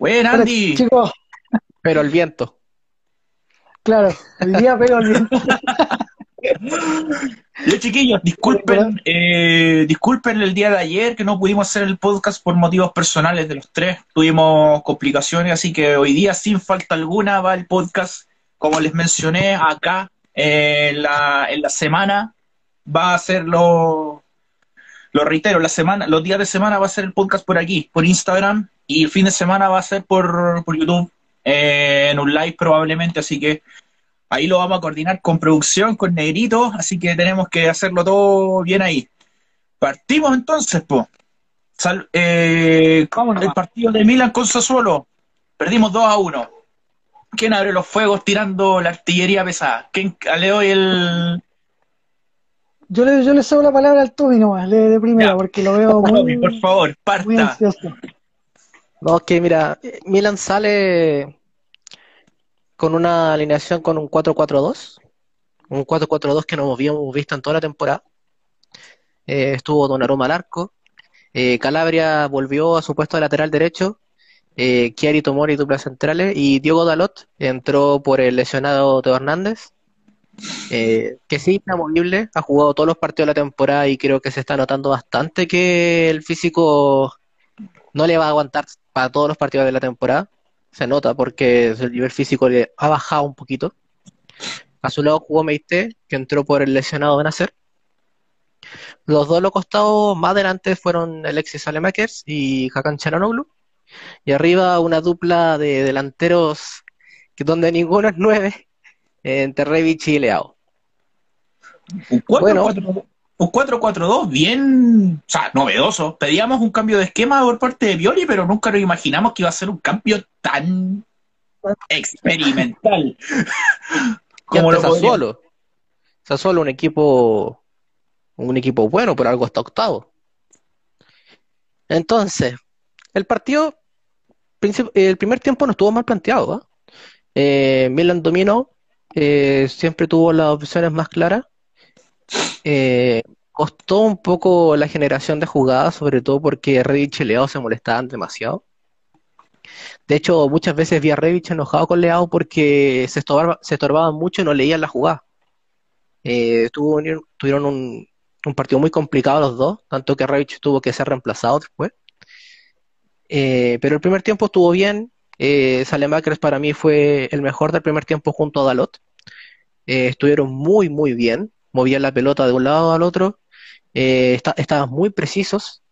Buen Andy. chicos, Pero el viento. claro, el día pego el viento. Yo, chiquillos, disculpen, eh, disculpen el día de ayer que no pudimos hacer el podcast por motivos personales de los tres. Tuvimos complicaciones, así que hoy día, sin falta alguna, va el podcast. Como les mencioné acá, eh, en, la, en la semana, va a ser lo, lo reitero, la semana, los días de semana va a ser el podcast por aquí, por Instagram, y el fin de semana va a ser por, por YouTube, eh, en un live probablemente, así que Ahí lo vamos a coordinar con producción, con Negrito, así que tenemos que hacerlo todo bien ahí. Partimos entonces, po. Sal- eh, Vámonos. el partido de Milan con Sassuolo. Perdimos 2 a 1. ¿Quién abre los fuegos tirando la artillería pesada? ¿Quién le doy el. Yo le, yo le cedo la palabra al Tommy nomás, de, de primera, Ya. porque lo veo Tommy, muy, por favor, muy parta. ansioso. No, es que mira, Milan sale con una alineación con un 4-4-2. Un 4-4-2 que no habíamos visto en toda la temporada. Eh, estuvo Donnarumma al arco. Eh, Calabria volvió a su puesto de lateral derecho. Eh, Chiari Tomori duplas centrales. Y Diogo Dalot entró por el lesionado Teo Hernández. Eh, que sí, inamovible. Ha jugado todos los partidos de la temporada y creo que se está notando bastante que el físico no le va a aguantar para todos los partidos de la temporada. Se nota porque el nivel físico le ha bajado un poquito. A su lado jugó Meite, que entró por el lesionado Benacer. Los dos los costados más adelante fueron Alexis Salemakers y Hakan Çalhanoğlu. Y arriba una dupla de delanteros que donde ninguno es nueve, entre Rebic y Leao. Un 4-4-2 un 4-4-2 bien, o sea, novedoso. Pedíamos un cambio de esquema por parte de Violi, pero nunca nos imaginamos que iba a ser un cambio tan experimental. Como lo Sassuolo. Sassuolo un equipo, un equipo bueno, por algo está octavo. Entonces, el partido, el primer tiempo no estuvo mal planteado, ¿ah? Eh, Milan dominó, eh, siempre tuvo las opciones más claras. Eh, costó un poco la generación de jugadas, sobre todo porque Rebic y Leao se molestaban demasiado. De hecho, muchas veces vi a Rebic enojado con Leao porque se estorba- se estorbaban mucho y no leían la jugada. Eh, tuvieron un, partido muy complicado los dos, tanto que Rebic tuvo que ser reemplazado después. Pero el primer tiempo estuvo bien. Eh, para mí fue el mejor del primer tiempo junto a Dalot. Eh, estuvieron muy, muy bien. Movían la pelota de un lado al otro. Eh, está- estaban muy precisos.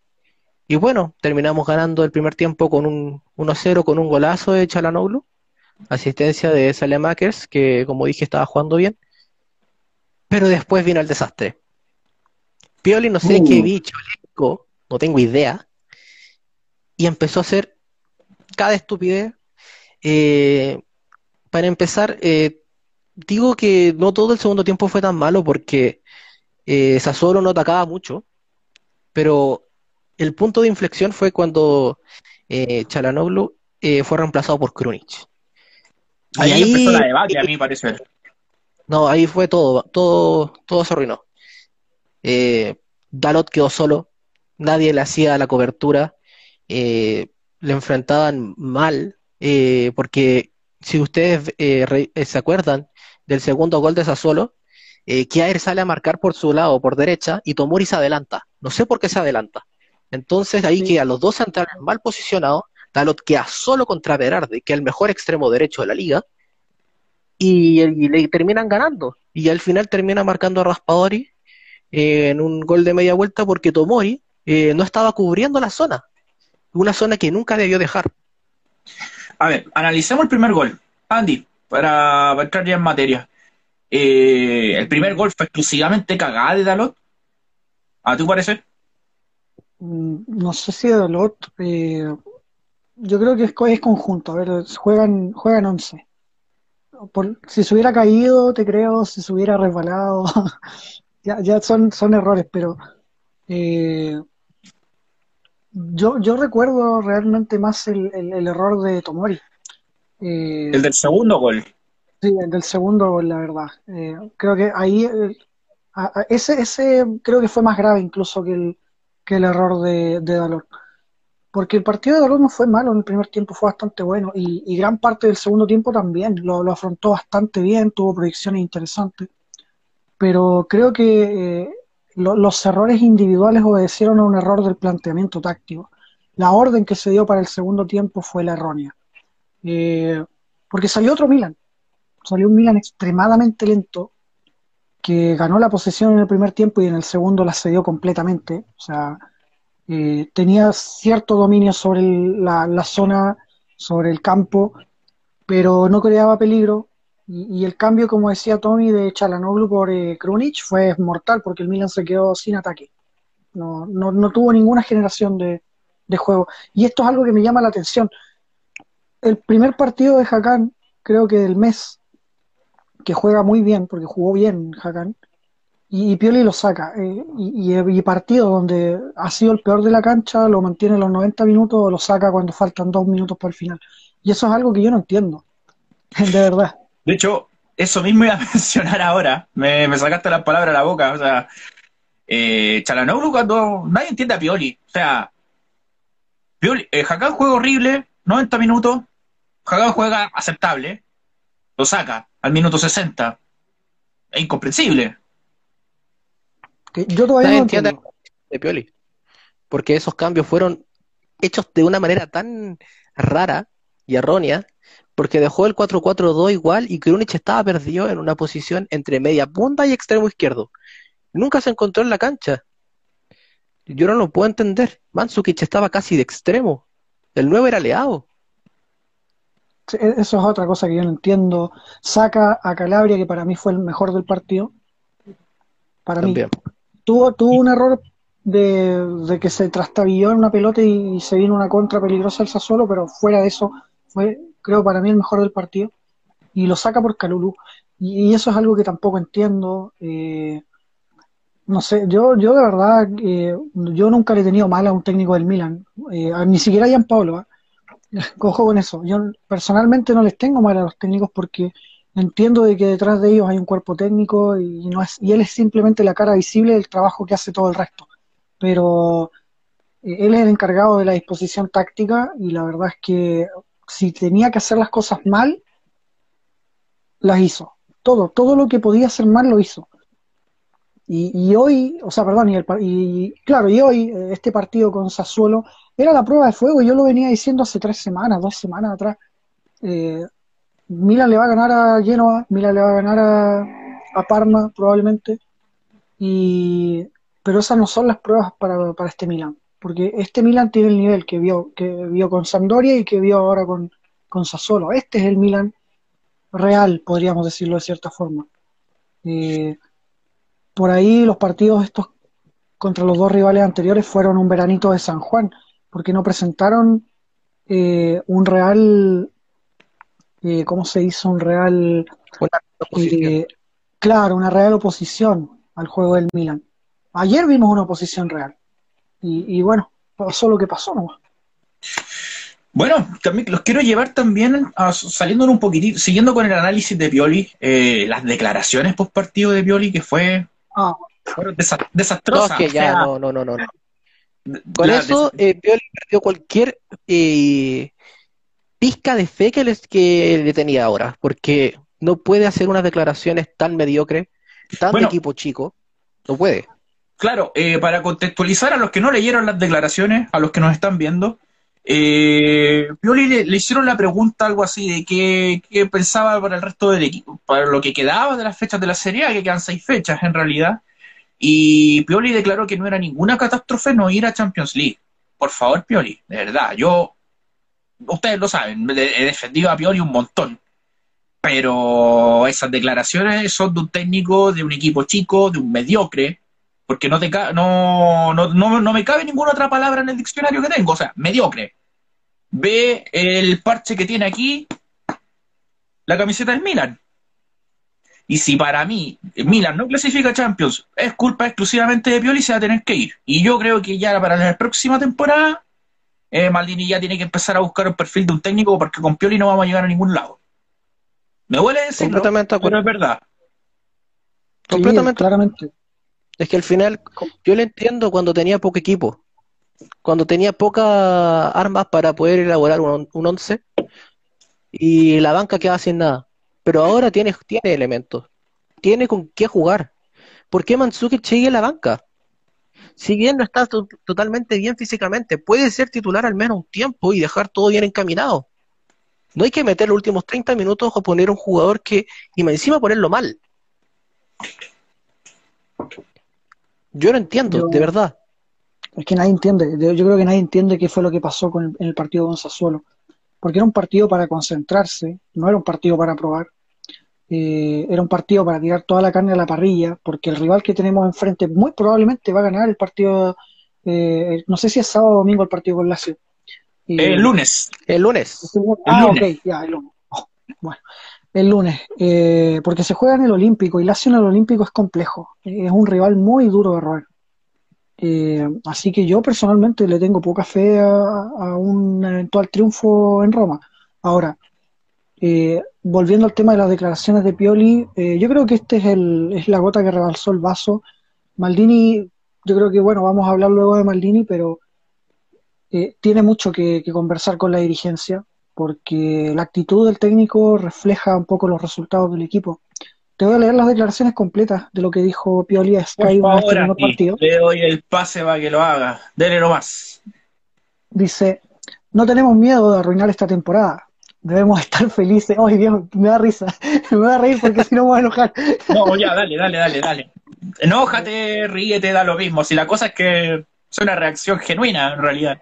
Y bueno, terminamos ganando el primer tiempo con un 1-0, con un golazo de Çalhanoğlu. Asistencia de Saelemaekers, que como dije estaba jugando bien. Pero después vino el desastre. Pioli no sé Uh. qué bicho le picó, no tengo idea. Y empezó a hacer cada estupidez. Eh, para empezar, eh, digo que no todo el segundo tiempo fue tan malo porque eh, Sassuolo no atacaba mucho, pero el punto de inflexión fue cuando eh, Çalhanoğlu eh, fue reemplazado por Krunic. Ahí, ahí- empezó la debacle, a mi parecer. no, ahí fue todo, todo, todo se arruinó. Eh, Dalot quedó solo, nadie le hacía la cobertura, le enfrentaban mal, eh, porque si ustedes eh, re- eh, se acuerdan del segundo gol de Sassuolo, eh, Kjaer sale a marcar por su lado, por derecha, y Tomori se adelanta. No sé por qué se adelanta. Entonces ahí Sí. quedan los dos centrales mal posicionados, Dalot queda solo contra Berardi, que es el mejor extremo derecho de la liga, y, y le terminan ganando. Y al final termina marcando a Raspadori eh, en un gol de media vuelta porque Tomori eh, no estaba cubriendo la zona. Una zona que nunca debió dejar. A ver, analicemos el primer gol. Andy, para, entrar ya en materia. Eh, el primer gol fue exclusivamente cagada de Dalot. ¿A tu parecer? Mm, No sé si de Dalot, eh, yo creo que es, co- es conjunto. A ver, juegan, juegan 11. Por- si se hubiera caído, te creo, si se hubiera resbalado, ya, ya son, son errores, pero eh, yo, yo recuerdo realmente más el, el- el error de Tomori. Eh, El del segundo gol. Sí, el del segundo gol, la verdad. Eh, creo que ahí, eh, a- a- ese, ese creo que fue más grave incluso que el, que el error de, de Dalot. porque el partido de Dortmund no fue malo, en el primer tiempo fue bastante bueno y, gran parte del segundo tiempo también lo, afrontó bastante bien, tuvo proyecciones interesantes, pero creo que eh, los errores individuales obedecieron a un error del planteamiento táctico. La orden que se dio para el segundo tiempo fue la errónea, eh, porque salió otro Milan, salió un Milan extremadamente lento, que ganó la posesión en el primer tiempo y en el segundo la cedió completamente. O sea, eh, tenía cierto dominio sobre la, zona, sobre el campo, pero no creaba peligro. Y, el cambio, como decía Tommy, de Chalanoglu por eh, fue mortal porque el Milan se quedó sin ataque. No, no, tuvo ninguna generación de, de, juego. Y esto es algo que me llama la atención. El primer partido de Hakan, creo que del mes, que juega muy bien, porque jugó bien Hakan, y, Pioli lo saca. Eh, y, y, partido donde ha sido el peor de la cancha, lo mantiene los 90 minutos, lo saca cuando faltan dos minutos para el final. Y eso es algo que yo no entiendo, de verdad. De hecho, eso mismo iba a mencionar ahora, me, sacaste las palabras a la boca, o sea, eh, Chalanoglu cuando nadie entiende a Pioli, o sea, Pioli, eh, juega horrible, 90 minutos, Hakan juega aceptable, lo saca al minuto 60. Es incomprensible. yo todavía no entiendo. De Pioli. Porque esos cambios fueron hechos de una manera tan rara y errónea, porque dejó el 4-4-2 igual y Krunic estaba perdido en una posición entre media punta y extremo izquierdo. Nunca se encontró en la cancha. Yo no lo puedo entender. Mansukic estaba casi de extremo. El 9 era Leao. E-, eso es otra cosa que yo no entiendo. Saca a Calabria, que para mí fue el mejor del partido. Para mí. Tuvo, tuvo un error de, que se trastabilló en una pelota y, se vino una contra peligrosa al Sassuolo, pero fuera de eso, fue, creo, para mí el mejor del partido. Y lo saca por Calulu. Y, eso es algo que tampoco entiendo. Eh, no sé, yo, yo de verdad, eh, yo nunca le he tenido mal a un técnico del Milan, eh, ni siquiera a Gianpaolo, ¿eh? cojo con eso. Yo personalmente no les tengo mal a los técnicos porque entiendo de que detrás de ellos hay un cuerpo técnico y no es y él es simplemente la cara visible del trabajo que hace todo el resto. Pero él es el encargado de la disposición táctica y la verdad es que si tenía que hacer las cosas mal, las hizo. Todo, todo lo que podía hacer mal lo hizo. Y, hoy, o sea, perdón, y, el, y claro, y hoy eh, este partido con Sassuolo era la prueba de fuego, yo lo venía diciendo hace tres semanas, dos semanas atrás. Eh, Milan le va a ganar a Genoa, Milan le va a ganar a, Parma probablemente, y, pero esas no son las pruebas para, para este Milan, porque este Milan tiene el nivel que vio, que vio con Sampdoria y que vio ahora con, con Sassuolo. Este es el Milan real, podríamos decirlo de cierta forma. Eh, por ahí los partidos estos contra los dos rivales anteriores fueron un veranito de San Juan, porque no presentaron eh, un real, eh, ¿cómo se hizo? Un real, claro, una real oposición al juego del Milan. Ayer vimos una oposición real y, bueno, pasó lo que pasó nomás. Bueno, también los quiero llevar también a, saliendo un poquitito, siguiendo con el análisis de Pioli, las declaraciones post partido de Pioli que fue Ah, desastrosa. No, no, no, no, Con eso, eh, perdió cualquier eh, pizca de fe que, les, que le tenía ahora, porque no puede hacer unas declaraciones tan mediocres, tan de equipo chico, no puede. Claro, eh, para contextualizar a los que no leyeron las declaraciones, a los que nos están viendo, eh, Pioli le, hicieron la pregunta algo así de qué, pensaba para el resto del equipo, para lo que quedaba de las fechas de la Serie A, que quedan seis fechas en realidad, y Pioli declaró que no era ninguna catástrofe no ir a Champions League. Por favor, Pioli, de verdad, yo, ustedes lo saben, he defendido a Pioli un montón, pero esas declaraciones son de un técnico, de un equipo chico, de un mediocre, porque no, te no, no, no, no me cabe ninguna otra palabra en el diccionario que tengo, o sea, mediocre. Ve el parche que tiene aquí la camiseta del Milan. Y si para mí Milan no clasifica Champions, es culpa exclusivamente de Pioli, se va a tener que ir. Y yo creo que ya para la próxima temporada, eh, Maldini ya tiene que empezar a buscar un perfil de un técnico porque con Pioli no vamos a llegar a ningún lado. Me huele decirlo, pero es verdad. Completamente. claramente. Es que al final, yo le entiendo cuando tenía poco equipo. cuando tenía pocas armas para poder elaborar un, un once y la banca quedaba sin nada. Pero ahora tiene, tiene elementos, tiene con qué jugar. ¿Por qué Mansuki sigue en la banca? Si bien no está to- totalmente bien físicamente, puede ser titular al menos un tiempo y dejar todo bien encaminado. No hay que meter los últimos 30 minutos o poner un jugador que, y encima ponerlo mal. Yo no entiendo, Yo- de verdad. Es que nadie entiende, yo creo que nadie entiende qué fue lo que pasó con el- en el partido con Sassuolo, porque era un partido para concentrarse, no era un partido para probar, eh, era un partido para tirar toda la carne a la parrilla, porque el rival que tenemos enfrente muy probablemente va a ganar el partido, eh, no sé si es sábado o domingo el partido con Lazio. Y- El lunes. El lunes. Ah, lunes. ok, ya, el lunes. Oh, bueno, el lunes, eh, porque se juega en el Olímpico y Lazio en el Olímpico es complejo, es un rival muy duro de roer. Eh, así que yo personalmente le tengo poca fe a, un eventual triunfo en Roma. Ahora, eh, volviendo al tema de las declaraciones de Pioli, eh, yo creo que este es, el, es la gota que rebalsó el vaso. Maldini, yo creo que, bueno, vamos a hablar luego de Maldini, pero eh, tiene mucho que, que conversar con la dirigencia, porque la actitud del técnico refleja un poco los resultados del equipo. Te voy a leer las declaraciones completas de lo que dijo Pioli a Sky una vez el partido. le doy el pase para que lo haga. Dele nomás. Dice, no tenemos miedo de arruinar esta temporada. Debemos estar felices. Ay, Dios, me da risa. Me voy a reír porque si no me voy a enojar. No, ya, dale, dale, dale, dale. Enójate, ríete, da lo mismo. Si la cosa es que es una reacción genuina, en realidad.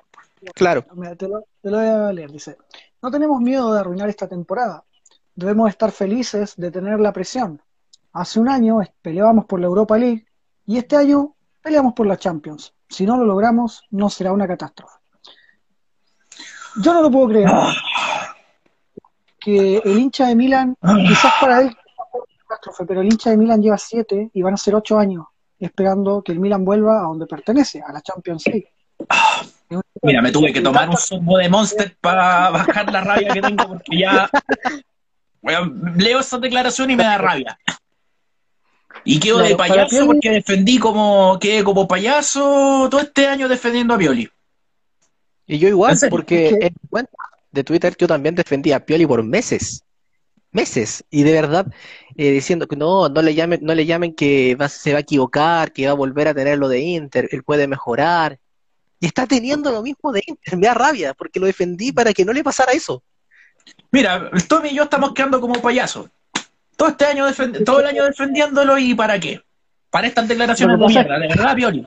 Claro. Mira, te lo, te lo voy a leer. Dice, no tenemos miedo de arruinar esta temporada. Debemos estar felices de tener la presión. Hace un año peleábamos por la Europa League y este año peleamos por la Champions. Si no lo logramos, no será una catástrofe. Yo no lo puedo creer. Que el hincha de Milan, quizás para él catástrofe, pero el hincha de Milan lleva siete y van a ser ocho años esperando que el Milan vuelva a donde pertenece, a la Champions League. Mira, me tuve que tomar un sorbo de Monster para bajar la rabia que tengo porque ya leo esa declaración y me da rabia. Y quedo de Claro, payaso porque defendí como, quedé como payaso todo este año defendiendo a Pioli. Y yo igual, porque Es que- en mi cuenta de Twitter yo también defendía a Pioli por meses. Meses. Y de verdad, eh, diciendo que no, no le llamen, no le llamen que va- se va a equivocar, que va a volver a tener lo de Inter, él puede mejorar. Y está teniendo lo mismo de Inter. Me da rabia, porque lo defendí para que no le pasara eso. Mira, el Tommy y yo estamos quedando como payasos. Todo este año todo el año defendiéndolo y ¿para qué? Para estas declaraciones de Lo que pasa mierda, de verdad, Pioli.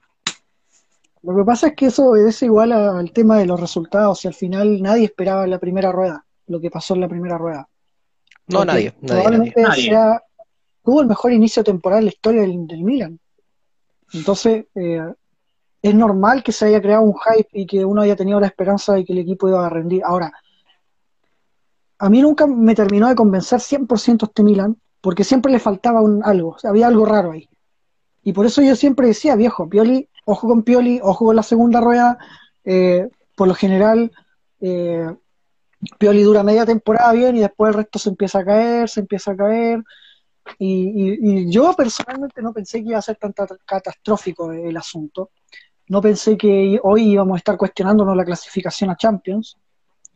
Lo que pasa es que eso es igual a- al tema de los resultados y al final nadie esperaba en la primera rueda, lo que pasó en la primera rueda. No, Porque nadie, nadie. Probablemente Nadie. sea, tuvo el mejor inicio temporal en la historia del, del Milan. Entonces, eh, es normal que se haya creado un hype y que uno haya tenido la esperanza de que el equipo iba a rendir. Ahora, a mí nunca me terminó de convencer 100% este Milan, porque siempre le faltaba un, algo, había algo raro ahí. Y por eso yo siempre decía, viejo, Pioli, ojo con Pioli, ojo con la segunda rueda. eh, por lo general, eh, Pioli dura media temporada bien y después el resto se empieza a caer, se empieza a caer. Y, y- yo personalmente no pensé que iba a ser tan ta- catastrófico el asunto. No pensé que hoy íbamos a estar cuestionándonos la clasificación a Champions,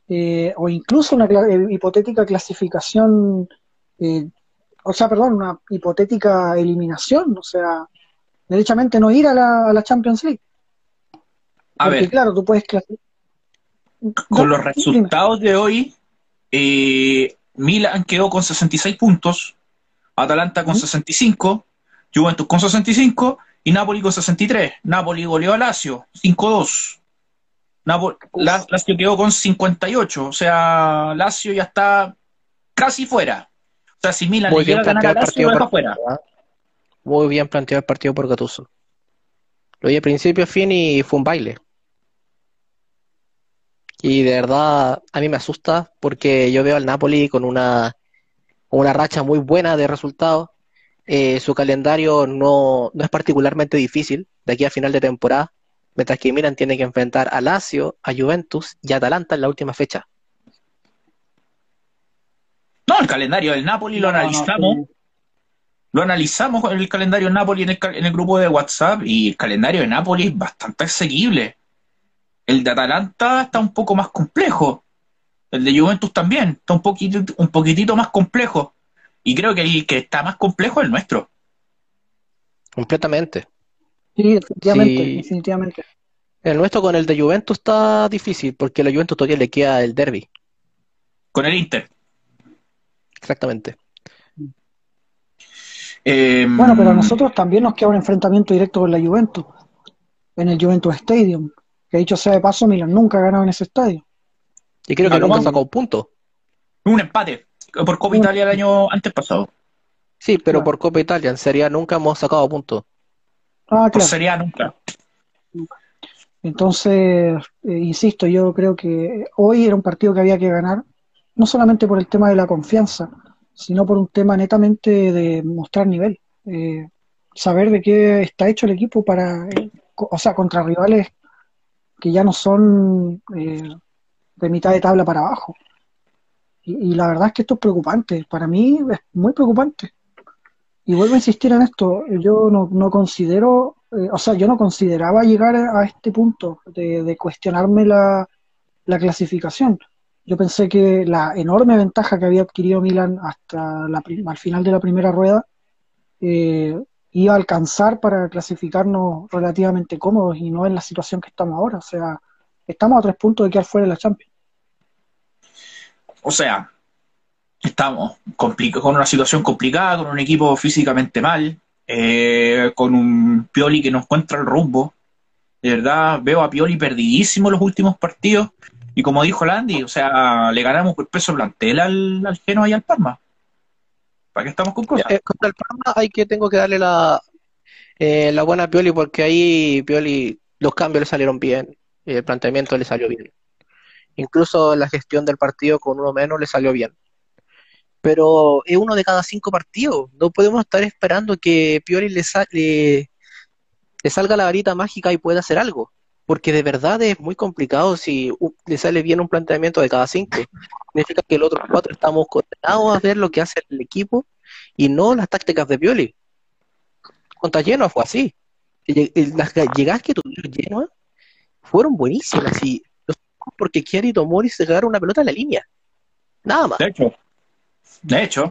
eh, o incluso una eh, hipotética clasificación, eh, o sea, perdón, una hipotética eliminación, o sea, derechamente no ir a la, a la Champions League. A Porque ver, claro, tú puedes clasificar. con los resultados de hoy, eh, Milan quedó con 66 puntos, Atalanta con Ujú. 65, Juventus con 65 y Napoli con 63. Napoli goleó a Lazio 5-2. Napo- La- Lazio quedó con 58, o sea, Lazio ya está casi fuera. O sea, si Milan llega a ganar a Lazio, por fuera. ¿ah? Muy bien planteado el partido por Gattuso. Lo vi a principio a fin y fue un baile. Y de verdad a mí me asusta porque yo veo al Napoli con una, con una racha muy buena de resultados. Eh, su calendario no, no es particularmente difícil de aquí a final de temporada, mientras que Milan tiene que enfrentar a Lazio, a Juventus y a Atalanta en la última fecha. No, el calendario del Napoli lo No, no, analizamos. sí. Lo analizamos el calendario de Napoli en el, en el grupo de WhatsApp y el calendario de Napoli es bastante asequible. El de Atalanta está un poco más complejo. El de Juventus también está un poquitito, un poquitito más complejo. Y creo que el que está más complejo es el nuestro. Completamente. Sí, definitivamente, Sí. definitivamente. El nuestro con el de Juventus está difícil porque a la Juventus todavía le queda el derby. Con el Inter. Exactamente. Eh, Bueno, pero a nosotros también nos queda un enfrentamiento directo con la Juventus, en el Juventus Stadium, que dicho sea de paso, Milan nunca ha ganado en ese estadio. Y creo No, que nunca sacó un punto. Un empate por Copa Italia el año antes pasado. Sí, pero Claro. por Copa Italia en Serie A nunca hemos sacado puntos. Ah, Por claro. Serie A nunca. Entonces, eh, insisto, yo creo que hoy era un partido que había que ganar, no solamente por el tema de la confianza, sino por un tema netamente de mostrar nivel. Eh, saber de qué está hecho el equipo para, eh, o sea, contra rivales que ya no son eh, de mitad de tabla para abajo. Y, la verdad es que esto es preocupante. Para mí es muy preocupante. Y vuelvo a insistir en esto, yo no, no considero, eh, o sea, yo no consideraba llegar a este punto de, de cuestionarme la, la clasificación. Yo pensé que la enorme ventaja que había adquirido Milan hasta la, al final de la primera rueda eh, iba a alcanzar para clasificarnos relativamente cómodos y no en la situación que estamos ahora. O sea, estamos a tres puntos de quedar fuera de la Champions. O sea, estamos con una situación complicada, con un equipo físicamente mal, eh, con un Pioli que no encuentra el rumbo. De verdad, veo a Pioli perdidísimo los últimos partidos. Y como dijo Landy, o sea, le ganamos por peso plantel al, al Genoa y al Parma. ¿Para qué estamos con cosas? Eh, contra el Parma hay que tengo que darle la, eh, la buena a Pioli porque ahí Pioli los cambios le salieron bien, el planteamiento le salió bien. Incluso la gestión del partido con uno menos le salió bien. Pero es uno de cada cinco partidos. No podemos estar esperando que Pioli le, le, salga la varita mágica y pueda hacer algo. Porque de verdad es muy complicado si le sale bien un planteamiento de cada cinco. Significa que los otros cuatro estamos condenados a ver lo que hace el equipo y no las tácticas de Pioli. Contra Genoa fue así. Las llegadas que tuvieron Genoa fueron buenísimas y porque Chiari y Tomori se cagaron una pelota en la línea. Nada más. De hecho, de hecho.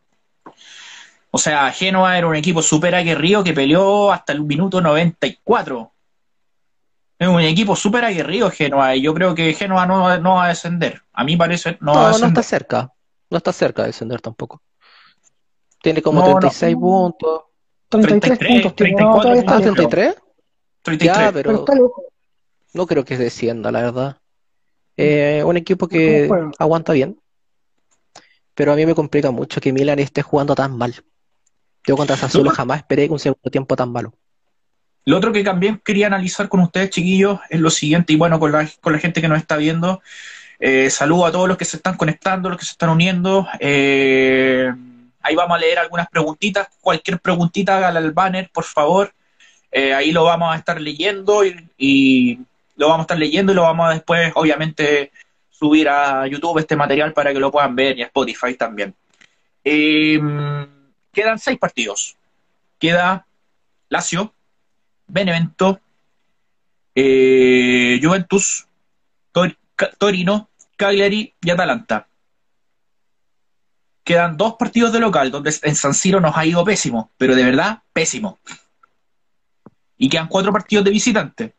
O sea, Genoa era un equipo súper aguerrido que peleó hasta el minuto 94. Es un equipo súper aguerrido Genoa y yo creo que Genoa no, no va a descender. A mí parece no, va a No, no está cerca. No está cerca de descender tampoco. Tiene como No, no. 36 puntos. 33 33, puntos tiene, 34 no, todavía está Ah, puntos. lejos, 33. 33. Ya, pero pero está lejos. no creo que descienda, la verdad. Eh, un equipo que aguanta bien. Pero a mí me complica mucho que Milan esté jugando tan mal. Yo contra Sassuolo No. jamás esperé un segundo tiempo tan malo. Lo otro que también quería analizar con ustedes, chiquillos, es lo siguiente, y bueno, con la, con la gente que nos está viendo, eh, saludo a todos los que se están conectando, los que se están uniendo. eh, ahí vamos a leer algunas preguntitas. Cualquier preguntita, hágala al banner, por favor. Eh, ahí lo vamos a estar leyendo y, y lo vamos a estar leyendo y lo vamos a después, obviamente, subir a YouTube este material para que lo puedan ver y a Spotify también. Eh, quedan seis partidos. Queda Lazio, Benevento, eh, Juventus, Torino, Cagliari y Atalanta. Quedan dos partidos de local, donde en San Siro nos ha ido pésimo, pero de verdad pésimo. Y quedan cuatro partidos de visitante.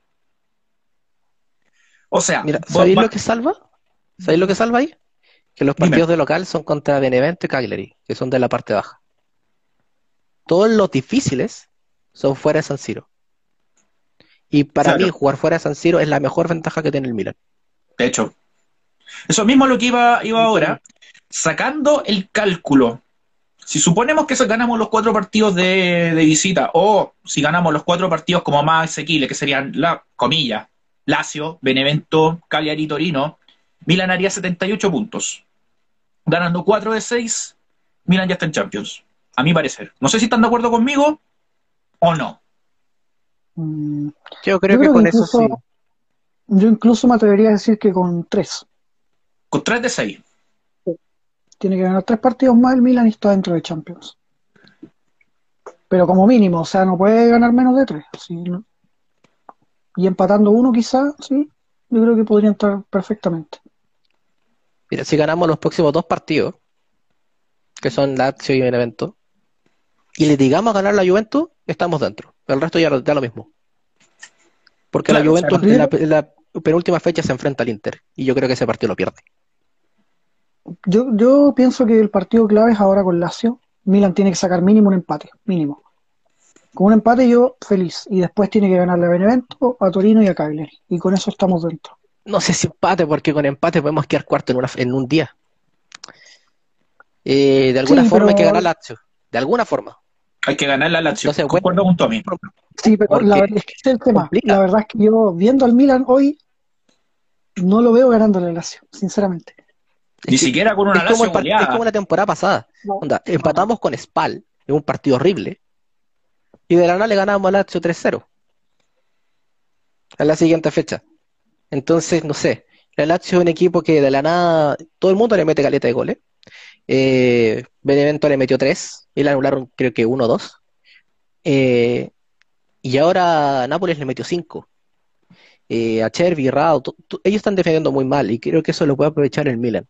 O sea, Mira, ¿sabéis lo que salva? ¿Sabéis lo que salva ahí? Que los Dime. partidos de local son contra Benevento y Cagliari, que son de la parte baja. Todos los difíciles son fuera de San Siro. Y para Claro. mí, jugar fuera de San Siro es la mejor ventaja que tiene el Milan. De hecho, eso mismo es lo que iba, iba ahora, sacando el cálculo. Si suponemos que ganamos los cuatro partidos de, de visita, o si ganamos los cuatro partidos como más asequibles, que serían, la comillas, Lazio, Benevento, Cagliari y Torino, Milan haría 78 puntos. Ganando 4 de 6, Milan ya está en Champions, a mi parecer. No sé si están de acuerdo conmigo o no. Mm, Yo creo Yo que con eso sí. Yo incluso me atrevería a decir que con tres. Con 3 de 6. Tiene que ganar tres partidos más el Milan y está dentro de Champions. Pero como mínimo, o sea, no puede ganar menos de tres. sí, ¿no? Y empatando uno quizás, sí, yo creo que podría entrar perfectamente. Mira, si ganamos los próximos dos partidos, que son Lazio y Benevento, y le digamos a ganar la Juventus, estamos dentro. El resto ya, da lo mismo. Porque la Claro, Juventus en la, en la penúltima fecha se enfrenta al Inter, y yo creo que ese partido lo pierde. Yo, yo pienso que el partido clave es ahora con Lazio. Milan tiene que sacar mínimo un empate, mínimo. Con un empate yo feliz. Y después tiene que ganarle a Benevento, a Torino y a Cagliari. Y con eso estamos dentro. No sé si empate, porque con empate podemos quedar cuarto en, una, en un día. Eh, de alguna Sí, forma hay que ganar Lazio. De alguna forma. Hay que ganar la Lazio. No sé, Concuerdo con Tommy. Sí, pero Porque la, verdad es que ese es el tema. complica. La verdad es que yo, viendo al Milan hoy, no lo veo ganándole a Lazio, sinceramente. Ni siquiera con una es como, Lazio el part- es como la temporada pasada. No. Onda, empatamos con Spal en un partido horrible. Y de la nada le ganamos a Lazio 3-0. En la siguiente fecha. Entonces, no sé. La Lazio es un equipo que de la nada todo el mundo le mete caleta de goles. Eh, Benevento le metió 3 y le anularon creo que 1 o 2. Eh, y ahora Nápoles le metió 5. Eh, a Chervi, Rao, ellos están defendiendo muy mal y creo que eso lo puede aprovechar el Milan.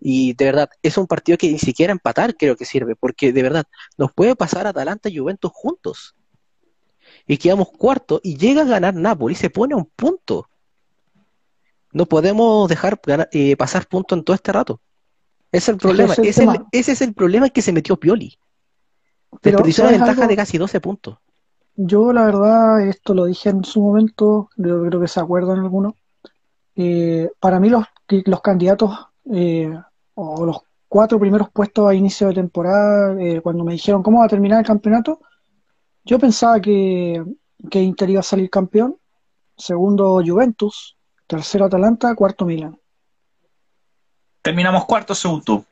Y de verdad, es un partido que ni siquiera empatar creo que sirve, porque de verdad nos puede pasar Atalanta y Juventus juntos. Y quedamos cuarto y llega a ganar Napoli y se pone a un punto. No podemos dejar ganar- eh, pasar punto en todo este rato. Ese es el problema. ese es el es el- ese es el problema que se metió Pioli. Desperdició una ¿sabes ventaja algo? de casi 12 puntos. Yo, la verdad, esto lo dije en su momento, yo creo que se acuerdan algunos. Eh, para mí, los, los candidatos eh, o los cuatro primeros puestos a inicio de temporada, eh, cuando me dijeron cómo va a terminar el campeonato, yo pensaba que, que Inter iba a salir campeón, segundo Juventus, tercero Atalanta, cuarto Milan. Terminamos cuarto según tú.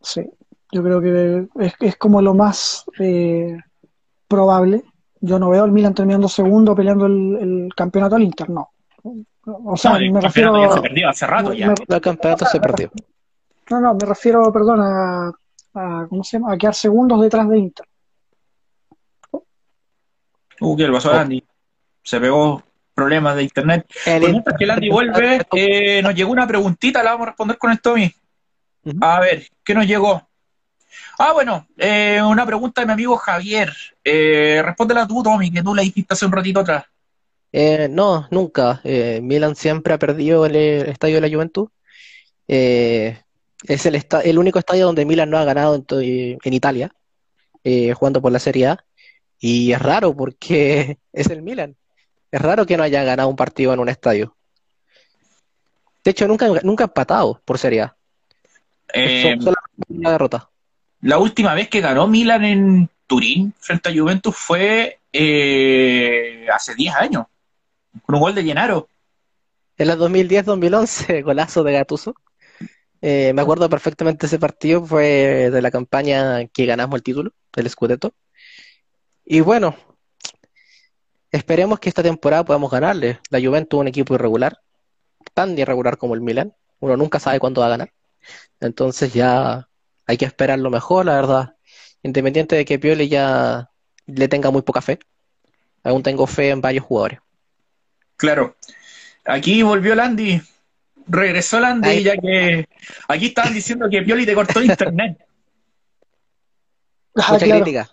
Sí, yo creo que es, es como lo más eh, probable. Yo no veo al Milan terminando segundo peleando el, el campeonato al Inter, no. O sea, No, el me campeonato refiero, ya se perdió hace rato ya. me- El campeonato se perdió. No, no, me refiero, perdón, a, a- ¿cómo se llama? A quedar segundos detrás de Inter. Uh, ¿qué le pasó a Andy? Se pegó problemas de internet. El Por mientras que el Andy vuelve, eh, nos llegó una preguntita, la vamos a responder con el Tommy. A ver, ¿qué nos llegó? Ah, bueno, eh, una pregunta de mi amigo Javier. Eh, respóndela tú, Tommy, que tú la dijiste hace un ratito atrás. Eh, no, nunca. Eh, Milan siempre ha perdido el, el estadio de la Juventus. Es el, esta- el único estadio donde Milan no ha ganado en, Italia, eh, jugando por la Serie A. Y es raro porque es el Milan. Es raro que no haya ganado un partido en un estadio. De hecho, nunca, nunca ha empatado por Serie A. Eh, solamente una derrota. la última vez que ganó Milan en Turín frente a Juventus fue eh, hace 10 años, con un gol de Llenaro. En la 2010-2011, golazo de Gattuso. Eh, me acuerdo perfectamente ese partido, fue de la campaña que ganamos el título, el Scudetto. Y bueno, esperemos que esta temporada podamos ganarle. La Juventus es un equipo irregular, tan irregular como el Milan. Uno nunca sabe cuándo va a ganar. Entonces ya hay que esperar lo mejor, la verdad. Independiente de que Pioli ya le tenga muy poca fe. Aún tengo fe en varios jugadores. Claro. Aquí volvió el Andy. Regresó el Andy, ya que aquí estaban diciendo que Pioli te cortó el internet. Ah, Mucha claro. crítica.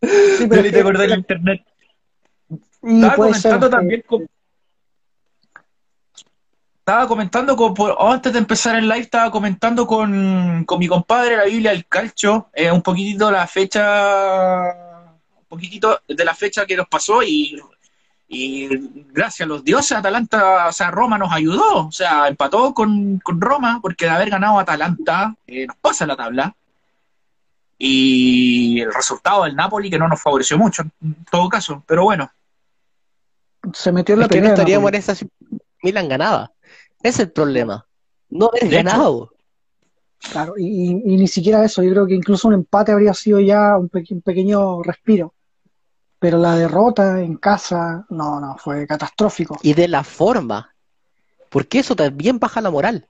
Sí, pero Pioli te cortó el internet. y Estaba ser, comentando eh, también con... Estaba comentando con, por- antes de empezar el live, estaba comentando con, con mi compadre la Biblia del Calcio, eh, un poquitito la fecha, un poquitito de la fecha que nos pasó y, y gracias a los dioses Atalanta, o sea, Roma nos ayudó, o sea, empató con, con Roma porque de haber ganado Atalanta eh, nos pasa la tabla. Y el resultado del Napoli que no nos favoreció mucho en todo caso, pero bueno. se metió en la Es que no estaríamos en esa. Milan ganaba. Ese es el problema. No haber hecho. ganado. Claro, y, y- y ni siquiera eso, yo creo que incluso un empate habría sido ya un, pe- un pequeño respiro. Pero la derrota en casa, no, no, fue catastrófico. Y de la forma. Porque eso también baja la moral.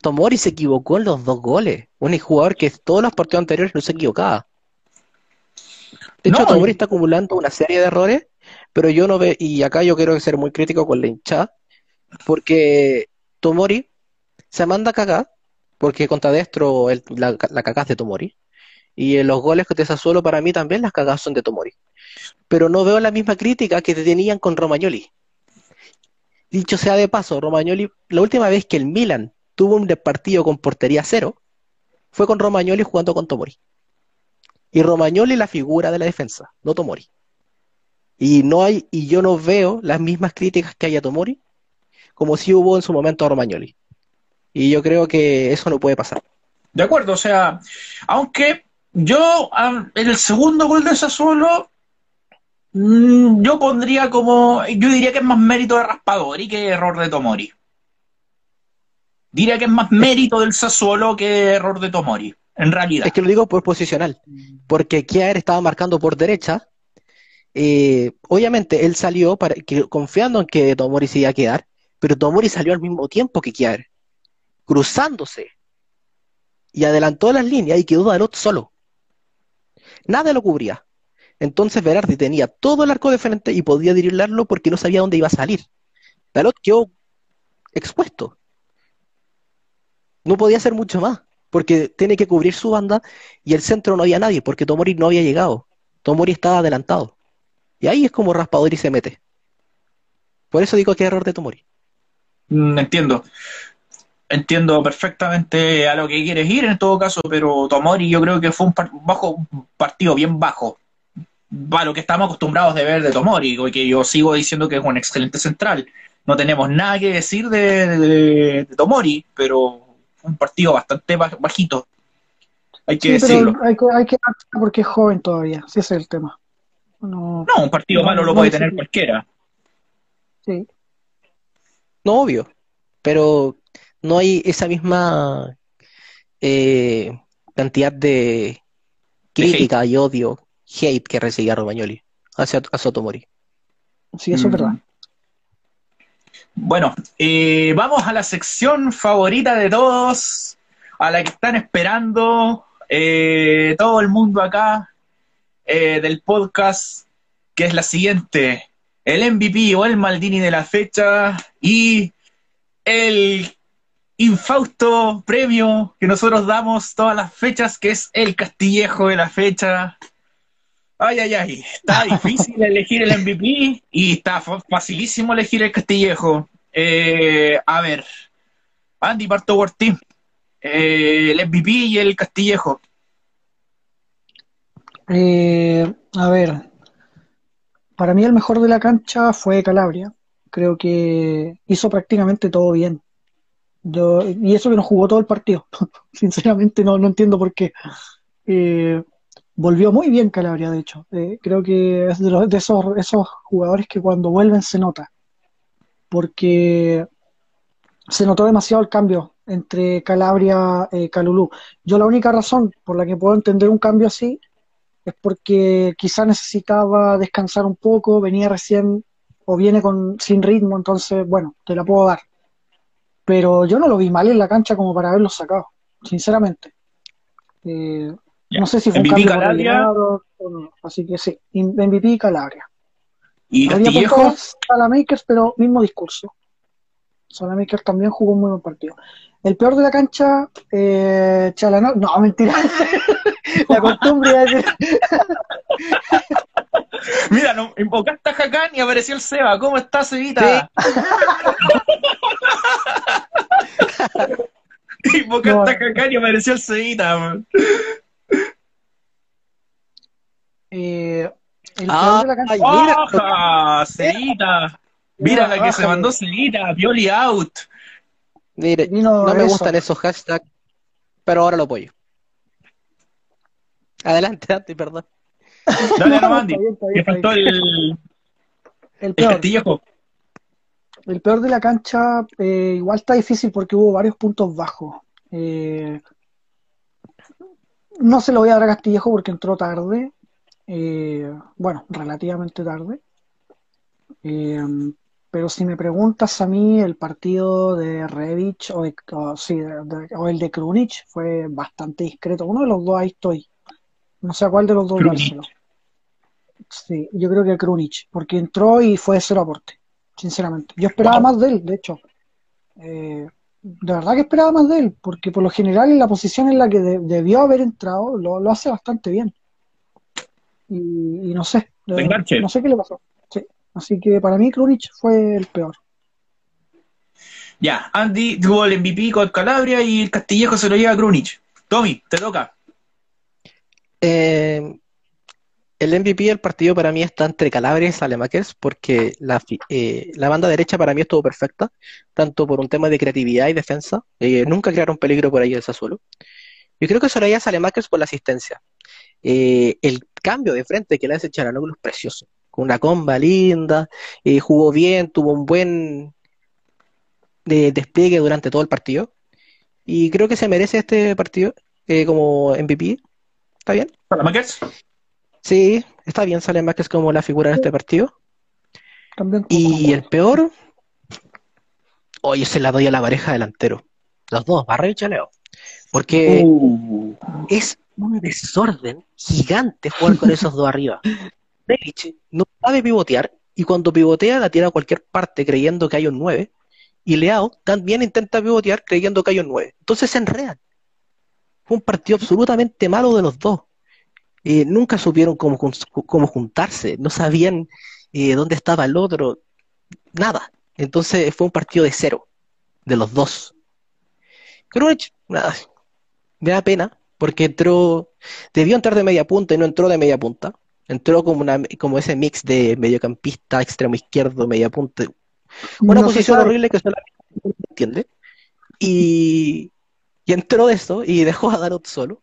Tomori se equivocó en los dos goles. Un jugador que todos los partidos anteriores no se equivocaba. De hecho, No, Tomori y- está acumulando una serie de errores, pero yo no veo, y acá yo quiero ser muy crítico con la hinchada, porque Tomori se manda a cagar, porque contra Destro la, la cagás de Tomori, y en los goles que te Sassuolo para mí también las cagadas son de Tomori. Pero no veo la misma crítica que te tenían con Romagnoli. Dicho sea de paso, Romagnoli, la última vez que el Milan tuvo un partido con portería cero, fue con Romagnoli jugando con Tomori. Y Romagnoli la figura de la defensa, no Tomori. Y no hay, y yo no veo las mismas críticas que hay a Tomori, como si hubo en su momento a Romagnoli. Y yo creo que eso no puede pasar. De acuerdo, o sea, aunque yo en el segundo gol de Sassuolo yo pondría como, yo diría que es más mérito de Raspadori que error de Tomori. Diría que es más mérito del Sassuolo que error de Tomori, en realidad. Es que lo digo por posicional, porque Kier estaba marcando por derecha. Eh, obviamente él salió para, confiando en que Tomori se iba a quedar, pero Tomori salió al mismo tiempo que Kier, cruzándose y adelantó las líneas y quedó Dalot solo. Nada lo cubría. Entonces Berardi tenía todo el arco de frente y podía dirigirlo porque no sabía dónde iba a salir. Dalot quedó expuesto no podía hacer mucho más, porque tiene que cubrir su banda y el centro no había nadie, porque Tomori no había llegado. Tomori estaba adelantado. Y ahí es como Raspadori se mete. Por eso digo que error de Tomori. Mm, entiendo. Entiendo perfectamente a lo que quieres ir en todo caso, pero Tomori yo creo que fue un, bajo, partido bien bajo. A lo que estamos acostumbrados de ver de Tomori, y que yo sigo diciendo que es un excelente central. No tenemos nada que decir de Tomori, pero un partido bastante bajito. Hay que decirlo. hay, hay, que porque es joven todavía, si ese es el tema. No, un partido malo lo puede tener cualquiera. Sí. No, obvio. Pero no hay esa misma eh, cantidad de crítica y odio, hate que recibía Romagnoli hacia, a Sotomori. Sí, eso es verdad. Bueno, eh, vamos a la sección favorita de todos, a la que están esperando eh, todo el mundo acá eh, del podcast, que es la siguiente, el MVP o el Maldini de la fecha y el infausto premio que nosotros damos todas las fechas, que es el Castillejo de la fecha. Ay, ay, ay, está difícil elegir el MVP y está facilísimo elegir el Castillejo. Eh, a ver, Andy parto por ti. Eh, el MVP y el Castillejo. Eh, a ver, para mí el mejor de la cancha fue Calabria. Creo que hizo prácticamente todo bien. Yo, y eso que no jugó todo el partido. Sinceramente no, no entiendo por qué. Volvió muy bien Calabria, de hecho. Eh, creo que es de, los, de esos, esos jugadores que cuando vuelven se nota. Porque se notó demasiado el cambio entre Calabria y eh, Calulú. Yo la única razón por la que puedo entender un cambio así es porque quizá necesitaba descansar un poco, venía recién o viene con sin ritmo, entonces, bueno, te la puedo dar. Pero yo no lo vi mal en la cancha como para haberlo sacado, sinceramente. Eh, no sé si fue un cambio Calabria. O no. Así que sí, MVP Calabria. ¿Y Castillejo? Salamakers, pero mismo discurso. Salamakers también jugó un muy buen partido. El peor de la cancha, eh, Chalano. No, mentira. la costumbre de decir. Mira, no, invocaste a Hakan y apareció el Seba. ¿Cómo estás, Sebita? invocaste a Hakan y apareció el Sebita. Eh, el ah, de la mira, Mira la que se mandó Seguita, Violi out. Mire, no me gustan esos hashtags, pero ahora lo apoyo. Adelante, Andy, perdón. Dale, no, Andy. Que faltó el, el peor. El, peor de la cancha, eh, igual está difícil porque hubo varios puntos bajos. Eh, no se lo voy a dar a Castillejo porque entró tarde. Eh, bueno, relativamente tarde. Eh, pero si me preguntas a mí, el partido de Revich o, el de Krunic fue bastante discreto. Uno de los dos ahí estoy. No sé a cuál de los dos dárselo. Sí, yo creo que Krunic, porque entró y fue cero aporte, sinceramente. Yo esperaba más de él, de hecho. Eh, de verdad que esperaba más de él, porque por lo general en la posición en la que de- debió haber entrado lo, lo hace bastante bien. Y, y no sé, no sé qué le pasó. Sí. Así que para mí Krunic fue el peor. Ya, Andy tuvo el MVP con Calabria y el Castillejo se lo lleva a Krunic. Tommy, te toca. Eh, el MVP del partido para mí está entre Calabria y Salemakers porque la, eh, la banda derecha para mí estuvo perfecta, tanto por un tema de creatividad y defensa. Eh, nunca crearon peligro por ahí el Sassuolo. Yo creo que se lo lleva a Salemakers por la asistencia. Eh, el cambio de frente que le hace Charanoglu es precioso. Con una comba linda, eh, jugó bien, tuvo un buen de- despliegue durante todo el partido. Y creo que se merece este partido eh, como MVP. ¿Está bien? Salamakers. Sí, está bien, sale más que es como la figura de este partido. También Y el peor, oye, se la doy a la pareja delantero. Los dos, Barra y Chaleo. Porque Uh, es un desorden gigante jugar con esos dos arriba. Rebic no sabe pivotear y cuando pivotea la tira a cualquier parte creyendo que hay un 9. Y Leao también intenta pivotear creyendo que hay un 9. Entonces se enredan. Fue un partido absolutamente malo de los dos. Eh, nunca supieron cómo, cómo juntarse, no sabían eh, dónde estaba el otro, nada. Entonces fue un partido de cero, de los dos. Krunic, nada, me da pena, porque entró, debió entrar de media punta y no entró de media punta. Entró como, una, como ese mix de mediocampista, extremo izquierdo, media punta. Una no posición horrible que solamente entiende. Y, y entró de eso y dejó a Darot solo.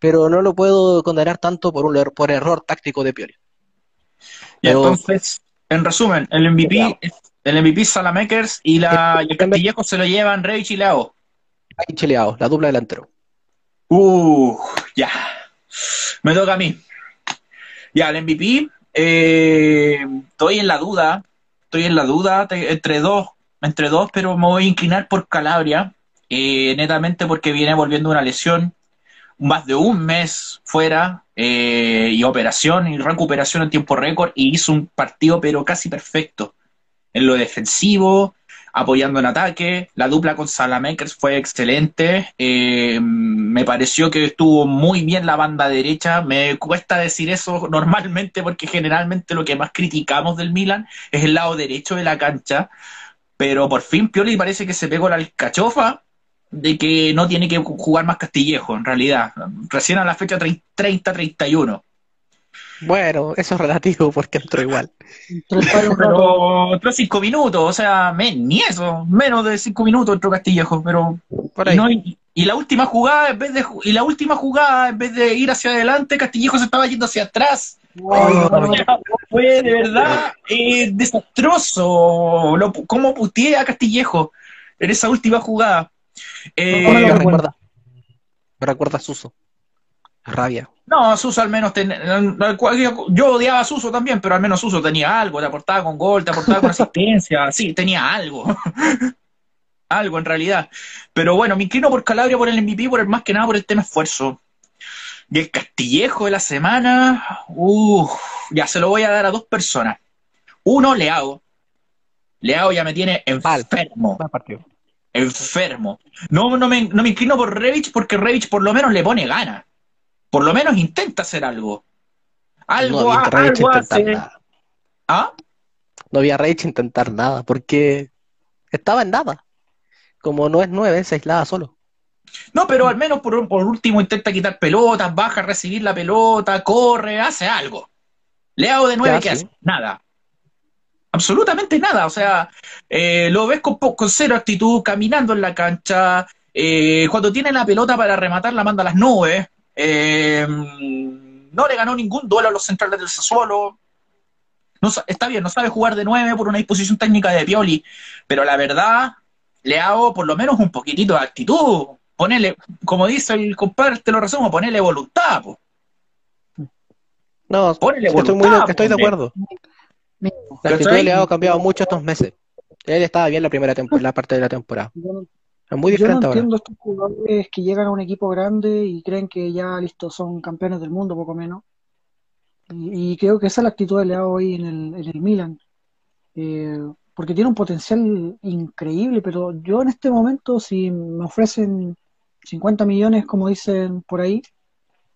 Pero no lo puedo condenar tanto por un er- por error táctico de Pioli. Pero- entonces, en resumen, el MVP, el MVP es Salamakers y, la, y el Castillejo se lo llevan Reich y Leao. Ahí chileado, la dupla delantero. Uh, ya. Me toca a mí. Ya, el MVP. eh, estoy en la duda. Estoy en la duda entre dos. Entre dos, pero me voy a inclinar por Calabria. eh, netamente porque viene volviendo una lesión. Más de un mes fuera. eh, y operación y recuperación en tiempo récord. Y hizo un partido, pero casi perfecto. En lo defensivo, apoyando en ataque. La dupla con Salamakers fue excelente. Eh, me pareció que estuvo muy bien la banda derecha. Me cuesta decir eso normalmente porque generalmente lo que más criticamos del Milan es el lado derecho de la cancha. Pero por fin Pioli parece que se pegó la alcachofa de que no tiene que jugar más Castillejo, en realidad. Recién a la fecha 30-31. Bueno, eso es relativo porque entró igual. Rato. Pero entró cinco minutos, o sea, me- ni eso, menos de cinco minutos entró Castillejo, pero Por y, ahí. no- y- y la última jugada, en vez de y la última jugada, en vez de ir hacia adelante, Castillejo se estaba yendo hacia atrás. Sea, fue de verdad eh, desastroso. Lo, cómo puteé a Castillejo en esa última jugada. Eh, me recuerda. Me recuerda a Suso. Rabia. No, Suso al menos ten- yo odiaba a Suso también, pero al menos Suso tenía algo, te aportaba con gol, te aportaba con asistencia, sí, tenía algo. algo en realidad. Pero bueno, me inclino por Calabria por el MVP, por el más que nada por el tema esfuerzo. Y el Castillejo de la semana, uff, ya se lo voy a dar a dos personas. Uno, Leao. Leao ya me tiene enfermo Mal enfermo. No, no, me, no me inclino por Revich porque Revich por lo menos le pone ganas. Por lo menos intenta hacer algo. Algo, no había algo intentar hace. nada. ¿Ah? No había Reich intentar nada porque estaba en nada. Como no es nueve, se aislaba solo. No, pero al menos por, por último intenta quitar pelotas, baja a recibir la pelota, corre, hace algo. Leao de nueve, ¿qué hace? Nada. Absolutamente nada. O sea, eh, lo ves con cero actitud, caminando en la cancha. eh, cuando tiene la pelota para rematar, la manda a las nubes. Eh, no le ganó ningún duelo a los centrales del Sassuolo. No, está bien, no sabe jugar de nueve por una disposición técnica de Pioli, pero la verdad, le hago por lo menos un poquitito de actitud. Ponele, como dice el compadre, te lo resumo, ponele voluntad. po. No, Ponele estoy, muy, voluntad, estoy de acuerdo. La actitud de Leao ha cambiado mucho estos meses. Él estaba bien la primera temporada, la parte de la temporada. Yo no, Es muy yo no diferente ahora. entiendo estos jugadores que llegan a un equipo grande y creen que ya listo son campeones del mundo, poco menos. Y, y creo que esa es la actitud de Leao hoy en el, en el Milan. Eh, porque tiene un potencial increíble, pero yo en este momento, si me ofrecen 50 millones, como dicen por ahí,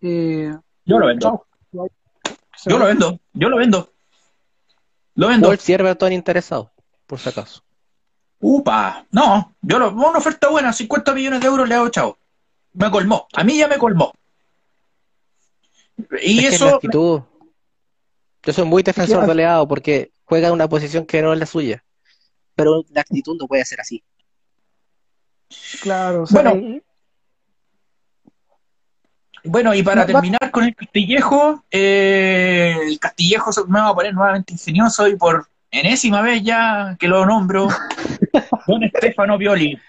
eh, Yo lo vendo. chao. Yo lo vendo. Yo lo vendo. Lo vendo. Wolves y Everton interesado, por si acaso. Upa. No, yo lo, una oferta buena, 50 millones de euros le hago chao. Me colmó. A mí ya me colmó. Y Es que es la eso, actitud. Yo soy muy defensor de Leao porque juega en una posición que no es la suya. Pero la actitud no puede ser así. Claro, o sea, Bueno, eh, bueno, y para terminar con el Castillejo, eh, el Castillejo se- me va a poner nuevamente ingenioso y por enésima vez ya que lo nombro, Don Estefano Pioli.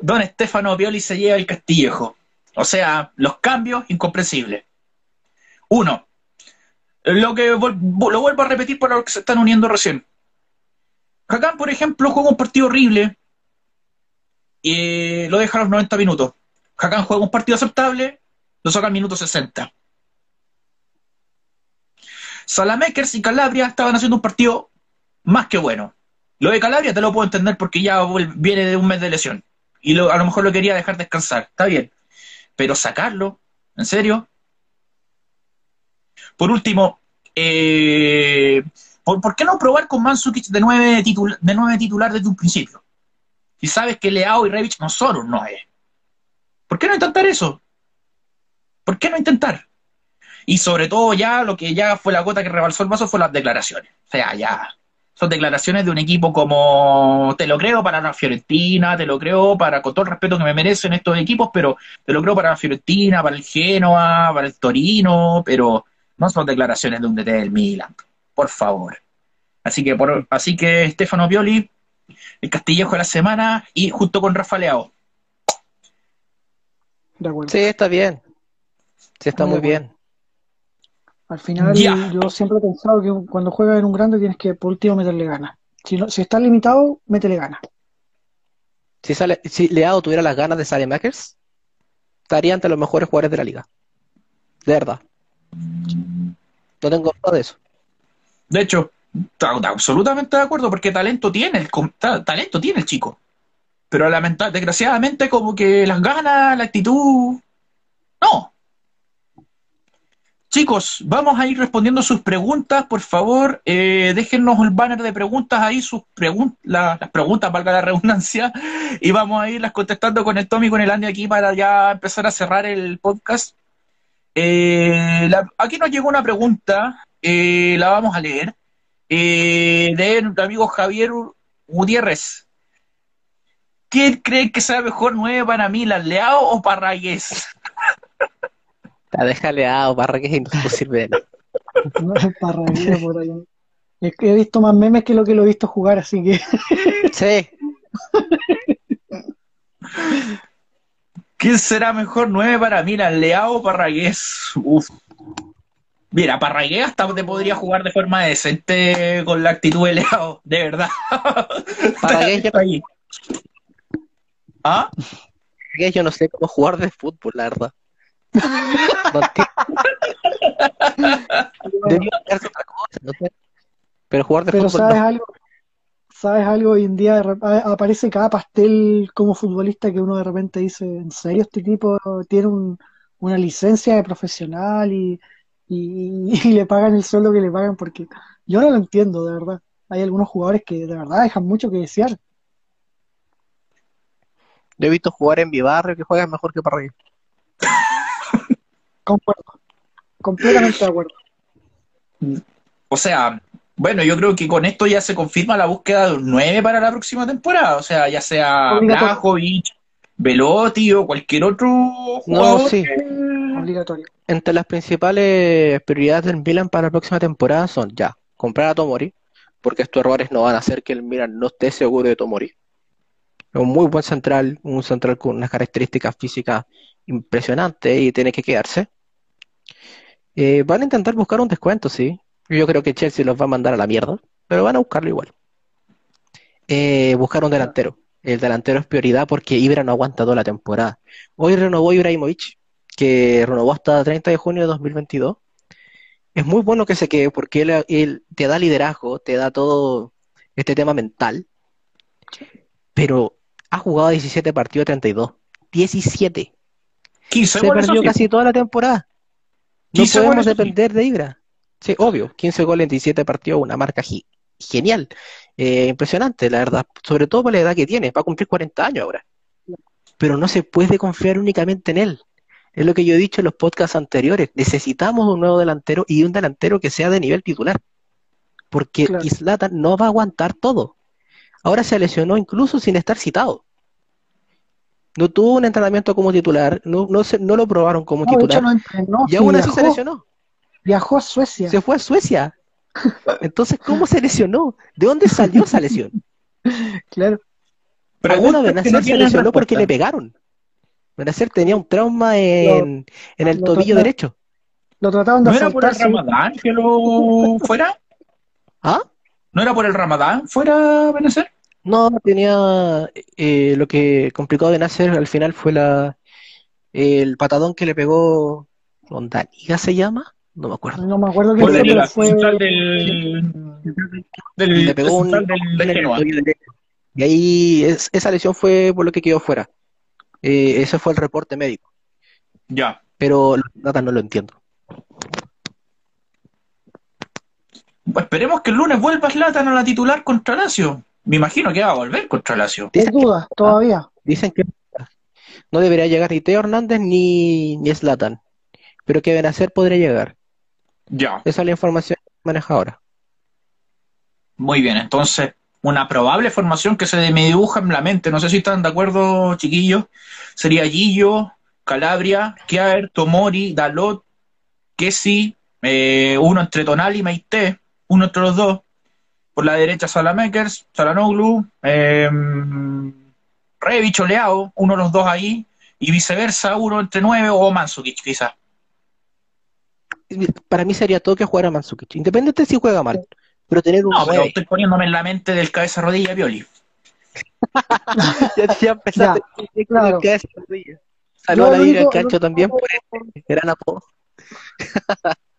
Don Estefano Pioli se lleva el Castillejo. O sea, los cambios incomprensibles. Uno, lo que lo vuelvo a repetir para los que se están uniendo recién. Hakan, por ejemplo, juega un partido horrible y lo deja a los 90 minutos. Hakan juega un partido aceptable, lo saca al minuto 60. Salamakers y Calabria estaban haciendo un partido más que bueno. Lo de Calabria te lo puedo entender porque ya viene de un mes de lesión. Y lo- a lo mejor lo quería dejar descansar. Está bien. Pero sacarlo, ¿en serio? Por último, eh, ¿por, qué no probar con Mansukic de nueve, titul- de nueve titular desde un principio? Si sabes que Leao y Revich no son un 9. ¿Por qué no intentar eso? ¿Por qué no intentar? Y sobre todo ya lo que ya fue la gota que rebalsó el vaso fue las declaraciones. O sea, ya son declaraciones de un equipo como te lo creo para la Fiorentina, te lo creo para con todo el respeto que me merecen estos equipos, pero te lo creo para la Fiorentina, para el Genoa, para el Torino, pero no son declaraciones de un DT del Milan, por favor. Así que por, así que Stefano Pioli, el Castillejo de la semana y junto con Rafa Leao. de acuerdo. Sí, está bien. Sí, está muy bien. Al final, yo siempre he pensado que cuando juegas en un grande tienes que por último meterle ganas. Si, no, si estás limitado, métele ganas. Si, sale, si Leao tuviera las ganas de Saelemaekers, estaría entre los mejores jugadores de la liga. De verdad. No tengo duda de eso. De hecho, ta- ta- absolutamente de acuerdo, porque talento tiene el talento tiene el chico. Pero lamenta- desgraciadamente como que las ganas, la actitud. No. Chicos, vamos a ir respondiendo sus preguntas, por favor. Eh, déjennos el banner de preguntas ahí, sus pregun- la- las preguntas, valga la redundancia, y vamos a irlas contestando con el Tommy y con el Andy aquí para ya empezar a cerrar el podcast. Eh, aquí nos llegó una pregunta, eh, la vamos a leer, eh, de nuestro amigo Javier Gutiérrez. ¿Quién cree que sea mejor nueve para mí, Leao o Parragués? La deja Leao, barra que no sirve de nada. No es parraguera por ahí. Es que he visto más memes que lo que lo he visto jugar, así que Sí, ¿Quién será mejor nueve para mí, Leao o Parragués? Uf. Mira, Parragués hasta te podría jugar de forma decente con la actitud de Leao, de verdad. Parragués yo, Ahí. ¿Ah? Parragués yo no sé cómo jugar de fútbol, la verdad. Otra cosa, no sé. Pero jugar de pero fútbol sabes no. algo, sabes algo hoy en día aparece cada pastel como futbolista que uno de repente dice, ¿en serio este tipo tiene un- una licencia de profesional y, y, y le pagan el sueldo que le pagan? Porque yo no lo entiendo, de verdad. Hay algunos jugadores que de verdad dejan mucho que desear. Yo he visto jugar en mi barrio que juegan mejor que Parragués. Concuerdo. Completamente de acuerdo. O sea, bueno, yo creo que con esto ya se confirma la búsqueda de un 9 para la próxima temporada. O sea, ya sea. Blajovic, Velotti o cualquier otro No, jugador. sí. Obligatorio. Entre las principales prioridades del Milan para la próxima temporada son ya comprar a Tomori, porque estos errores no van a hacer que el Milan no esté seguro de Tomori. Un muy buen central, un central con unas características físicas impresionantes y tiene que quedarse. Eh, van a intentar buscar un descuento, sí. Yo creo que Chelsea los va a mandar a la mierda, pero van a buscarlo igual. Eh, buscar un delantero. El delantero es prioridad porque Ibra no aguanta toda la temporada. Hoy renovó Ibrahimovic, que renovó hasta 30 de junio de 2022. es muy bueno que se quede porque él, él te da liderazgo, te da todo este tema mental, pero ha jugado 17 partidos 32. 17. 15 Se perdió casi toda la temporada. No 15 podemos depender de Ibra. Sí, obvio, 15 goles en 17 partidos, una marca gi- genial, Eh, impresionante, la verdad, sobre todo por la edad que tiene, va a cumplir 40 años ahora. Pero no se puede confiar únicamente en él. Es lo que yo he dicho en los podcasts anteriores. Necesitamos un nuevo delantero y un delantero que sea de nivel titular. Porque Claro. No va a aguantar todo. Ahora se lesionó incluso sin estar citado. No tuvo un entrenamiento como titular, no, no, se- no lo probaron como No, titular. no entrenó, y aún así se viajó, lesionó. viajó a Suecia. Se fue a Suecia. Entonces, ¿cómo se lesionó? ¿De dónde salió esa lesión? Claro. Alguna Preguntas vez que no Benacer se lesionó porque le pegaron. Benacer tenía un trauma en, en el lo tobillo derecho. Lo trataron de ¿No era por el. Ramadán que lo fuera? ¿Ah? ¿No era por el Ramadán fuera Benacer? No, tenía eh, lo que complicó a Benacer al final fue la el patadón que le pegó Ondaniga se llama, no me acuerdo. No me acuerdo fue, pero del, del, Le pegó un del- de. Y ahí es- esa lesión fue por lo que quedó fuera. Eh, ese fue el reporte médico, Ya. pero nada, no lo entiendo. Esperemos que el lunes vuelva Zlatan a la titular contra Lazio. Me imagino que va a volver contra Lazio. Dicen dudas todavía. dicen que no debería llegar ni Teo Hernández ni, ni Zlatan, pero que Benacer podría llegar. Ya. Esa es la información que maneja ahora. Muy bien, entonces, una probable formación que se me dibuja en la mente, no sé si están de acuerdo, chiquillos, sería Gillo, Calabria, Kiaer, Tomori, Dalot, Kessi, eh, uno entre Tonali y Maite, uno entre los dos. Por la derecha Salamakers, Salanoglu, eh, Revich o Leao, uno de los dos ahí, y viceversa, uno entre nueve o Mansukic, quizás. Para mí sería todo que jugar a Mandzukic, independiente si juega mal, pero tener un No, pero estoy poniéndome en la mente del cabeza rodilla Pioli. Ya, ya empezaste el cabeza rodilla. Saludos a la Liga lo también por el gran apodo.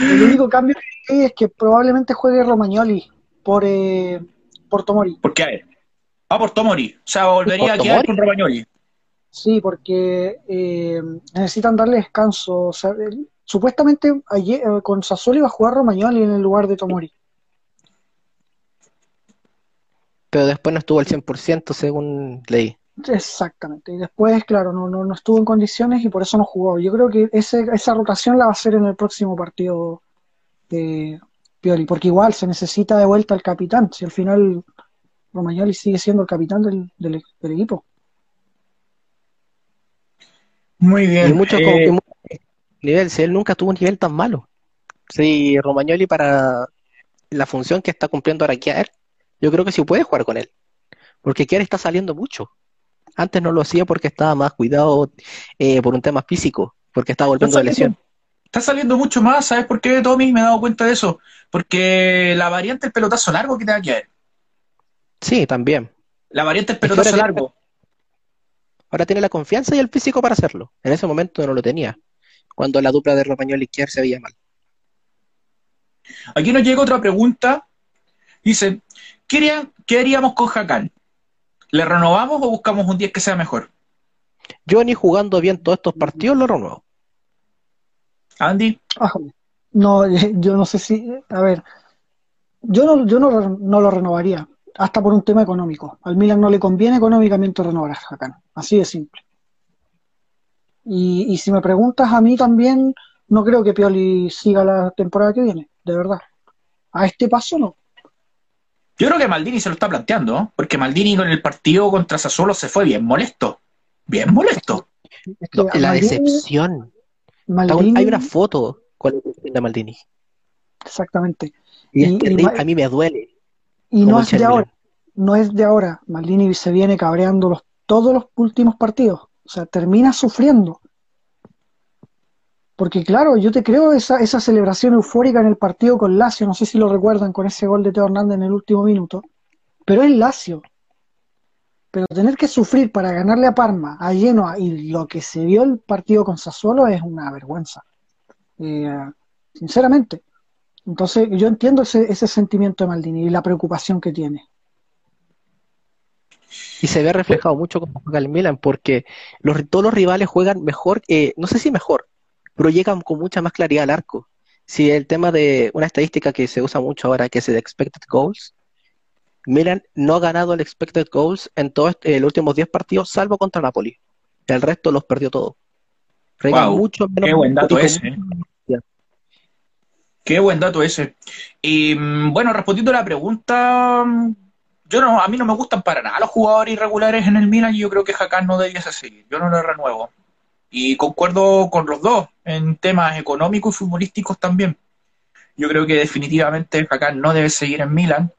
El único cambio que hay es que probablemente juegue Romagnoli por, eh, por Tomori. ¿Por qué a él? Ah, por Tomori. O sea, volvería ¿Por a quedar con Romagnoli. Sí, porque eh, necesitan darle descanso. O sea, supuestamente ayer, eh, con Sassuolo iba a jugar Romagnoli en el lugar de Tomori. Pero después no estuvo al 100% según leí. Exactamente. Y después, claro, no, no, no estuvo en condiciones y por eso no jugó. Yo creo que ese, esa rotación la va a hacer en el próximo partido de Pioli, porque igual se necesita de vuelta el capitán. Si al final Romagnoli sigue siendo el capitán del, del- del equipo. Muy bien. Y Eh, como que muchos nivel, si él nunca tuvo un nivel tan malo. Sí, Romagnoli para la función que está cumpliendo ahora Kier, yo creo que sí puede jugar con él. Porque Kier está saliendo mucho. Antes no lo hacía porque estaba más cuidado eh, por un tema físico, porque estaba volviendo de lesión. está saliendo mucho más, ¿sabes por qué, Tommy? Me he dado cuenta de eso. Porque la variante del pelotazo largo que te va a quedar. Sí, también. La variante del pelotazo ahora largo. Ahora tiene la confianza y el físico para hacerlo. En ese momento no lo tenía. Cuando la dupla de Romagnoli y Kier se veía mal. Aquí nos llega otra pregunta. Dice, ¿qué, haría- qué haríamos con Hakan? ¿Le renovamos o buscamos un 10 que sea mejor? Yo ni jugando bien todos estos partidos lo renuevo. Andy, Ah, No, yo no sé si, a ver, yo no, yo no, no lo renovaría, hasta por un tema económico. Al Milan no le conviene económicamente renovar a Hakan, así de simple. Y, y si me preguntas a mí también, no creo que Pioli siga la temporada que viene, de verdad. A este paso no. Yo creo que Maldini se lo está planteando, ¿no? porque Maldini con el partido contra Sassuolo se fue bien molesto. Bien molesto. No, la Maldini- decepción. Maldini- Hay una foto con la Maldini. exactamente. Y, Y- es y a mí me duele. Y no es de ahora, no es de ahora. Maldini se viene cabreando los, todos los últimos partidos. O sea, termina sufriendo. Porque claro, yo te creo esa, esa celebración eufórica en el partido con Lazio, no sé si lo recuerdan con ese gol de Teo Hernández en el último minuto, pero es Lazio. Pero tener que sufrir para ganarle a Parma, a Genoa, y lo que se vio el partido con Sassuolo es una vergüenza. Eh, sinceramente. Entonces, yo entiendo ese, ese sentimiento de Maldini y la preocupación que tiene. Y se ve reflejado mucho juega el Milan, porque los, todos los rivales juegan mejor, eh, no sé si mejor, pero llegan con mucha más claridad al arco. Si el tema de una estadística que se usa mucho ahora, que es el expected goals, Milan no ha ganado el expected goals en todos eh, los últimos 10 partidos, salvo contra Napoli. El resto los perdió todos. Wow, mucho menos qué buen dato ese. velocidad. Qué buen dato ese. Y mm, bueno, respondiendo a la pregunta, mm, yo no, a mí no me gustan para nada los jugadores irregulares en el Milan y yo creo que Hakan no debiese seguir. Yo no lo renuevo. Y concuerdo con los dos en temas económicos y futbolísticos también. Yo creo que definitivamente Hakan no debe seguir en Milan.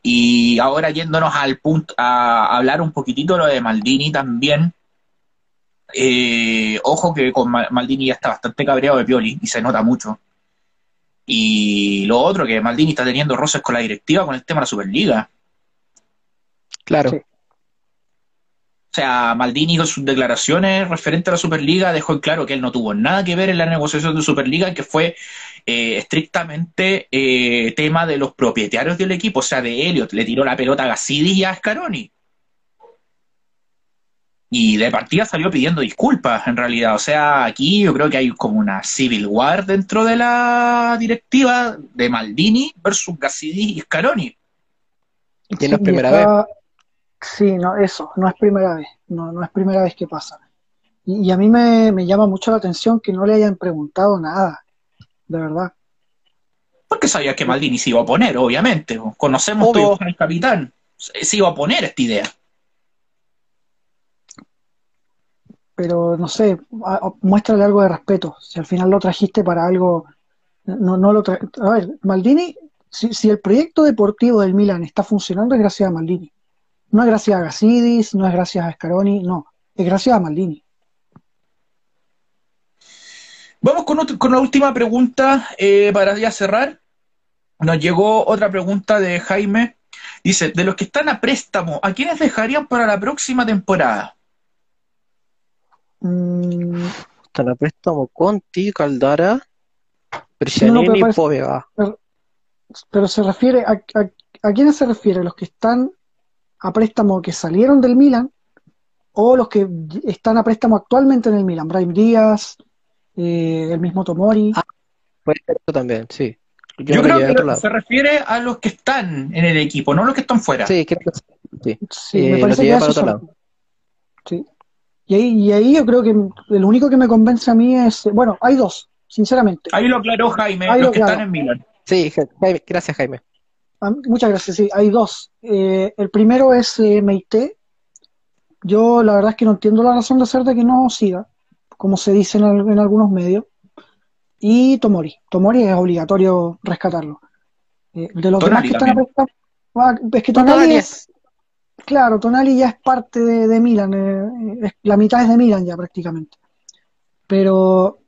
Y ahora yéndonos al punto a hablar un poquitito lo de Maldini también. Eh, ojo que con Ma- Maldini ya está bastante cabreado de Pioli y se nota mucho. Y lo otro, que Maldini está teniendo roces con la directiva con el tema de la Superliga. Claro. Sí. O sea, Maldini con sus declaraciones referente a la Superliga dejó en claro que él no tuvo nada que ver en la negociación de Superliga, que fue eh, estrictamente eh, tema de los propietarios del equipo, o sea, de Elliot. Le tiró la pelota a Gassidis y a Scaroni. Y de partida salió pidiendo disculpas, en realidad. O sea, aquí yo creo que hay como una civil war dentro de la directiva de Maldini versus Gassidis y Scaroni. Y no es primera está- Sí, no, eso, no es primera vez, no, no es primera vez que pasa. Y, y a mí me, me llama mucho la atención que no le hayan preguntado nada, de verdad. Porque sabía que Maldini se iba a oponer, obviamente. Conocemos Obvio. todos al capitán. Se iba a oponer a esta idea. Pero no sé, muéstrale algo de respeto. Si al final lo trajiste para algo, no, no lo tra- A ver, Maldini, si, si el proyecto deportivo del Milan está funcionando es gracias a Maldini. No es gracias a Gassidis, no es gracias a Scaroni, no, es gracias a Maldini. Vamos con, otro- con la última pregunta eh, para ya cerrar. Nos llegó otra pregunta de Jaime. Dice, de los que están a préstamo, ¿a quiénes dejarían para la próxima temporada? Mm, Están a préstamo Conti, Caldara, no, pero Brescianini y pero se refiere a, a, ¿a quiénes se refiere? ¿Los que están a préstamo que salieron del Milan o los que están a préstamo actualmente en el Milan? Brahim Díaz, eh, el mismo Tomori. Ah, Puede ser eso también, sí. Yo, creo que se refiere a los que están en el equipo, no los que están fuera. Sí, creo que sí. Sí, Eh, me lo parece que para otro lado. Sí. Y ahí, y ahí yo creo que el único que me convence a mí es, bueno, hay dos, sinceramente. Ahí lo aclaró Jaime, Ahí los lo que están en Milan. Sí, Ja- Jaime, gracias Jaime. Ah, Muchas gracias, sí, hay dos. Eh, el primero es eh, Meite. Yo la verdad es que no entiendo la razón de ser de que no siga, como se dice en, al- en algunos medios. Y Tomori. Tomori es obligatorio rescatarlo. Eh, de los demás que están a también. prestar, ah, es que Tonali Tonali es- es, claro, Tonali ya es parte de, de Milan, eh, es- la mitad es de Milan ya prácticamente. Pero,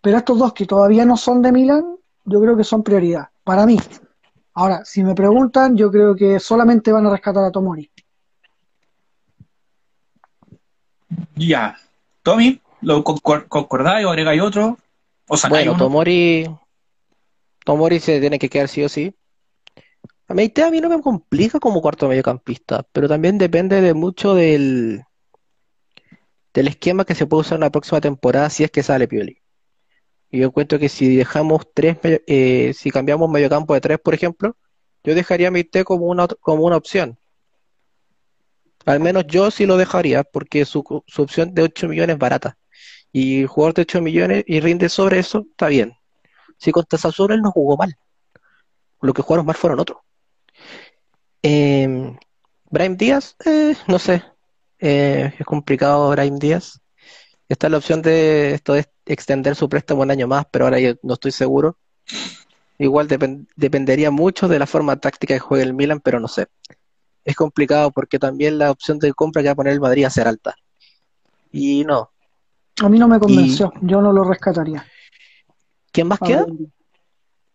pero estos dos que todavía no son de Milan, yo creo que son prioridad, para mí. Ahora, si me preguntan, yo creo que solamente van a rescatar a Tomori. Ya. Tommy, ¿lo concor- concordáis o agregáis otro? O sacáis Bueno, uno? Tomori, Tomori se tiene que quedar sí o sí. A mí a mí no me complica como cuarto mediocampista, pero también depende de mucho del, del esquema que se puede usar en la próxima temporada si es que sale Pioli. Y yo encuentro que si dejamos tres, eh, si cambiamos mediocampo de tres, por ejemplo, yo dejaría a Meite como una, como una opción. Al menos yo sí lo dejaría, porque su, su opción de 8 millones es barata. Y el jugador de 8 millones y rinde sobre eso, está bien. Si contra Sassuolo él no jugó mal. Lo que jugaron mal fueron otros. Eh, Brahim Díaz, eh, no sé. Eh, es complicado Brahim Díaz. Está la opción de esto de extender su préstamo un año más, pero ahora yo no estoy seguro. Igual depen- dependería mucho de la forma táctica que juegue el Milan, pero no sé. Es complicado porque también la opción de compra que va a poner el Madrid a ser alta. Y no. A mí no me convenció, yo no lo rescataría. ¿Quién más A queda?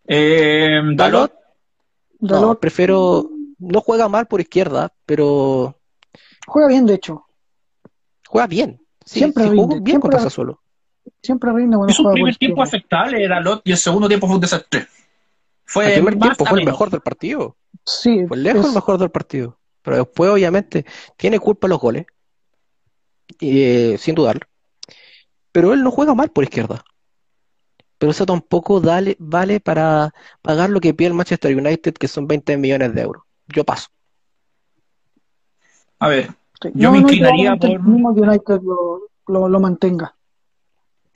Eh, Dalot, No, Dalot prefiero. No juega mal por izquierda, pero juega bien, de hecho. juega bien. Sí, Siempre sí, rinde, jugó bien siempre- contra Sassuolo. Siempre rinde cuando Hizo un primer tiempo aceptable, era Lot, y el segundo tiempo fue un desastre. Fue el primer tiempo fue el mejor del partido. Sí, Fue lejos es- el mejor del partido. Pero después, obviamente, tiene culpa los goles. Y, eh, sin dudarlo. Pero él no juega mal por izquierda. Pero eso tampoco dale- vale para pagar lo que pide el Manchester United, que son 20 millones de euros. Yo paso. A ver, sí. yo No, me no, inclinaría probablemente por- el mismo United lo, lo, lo mantenga.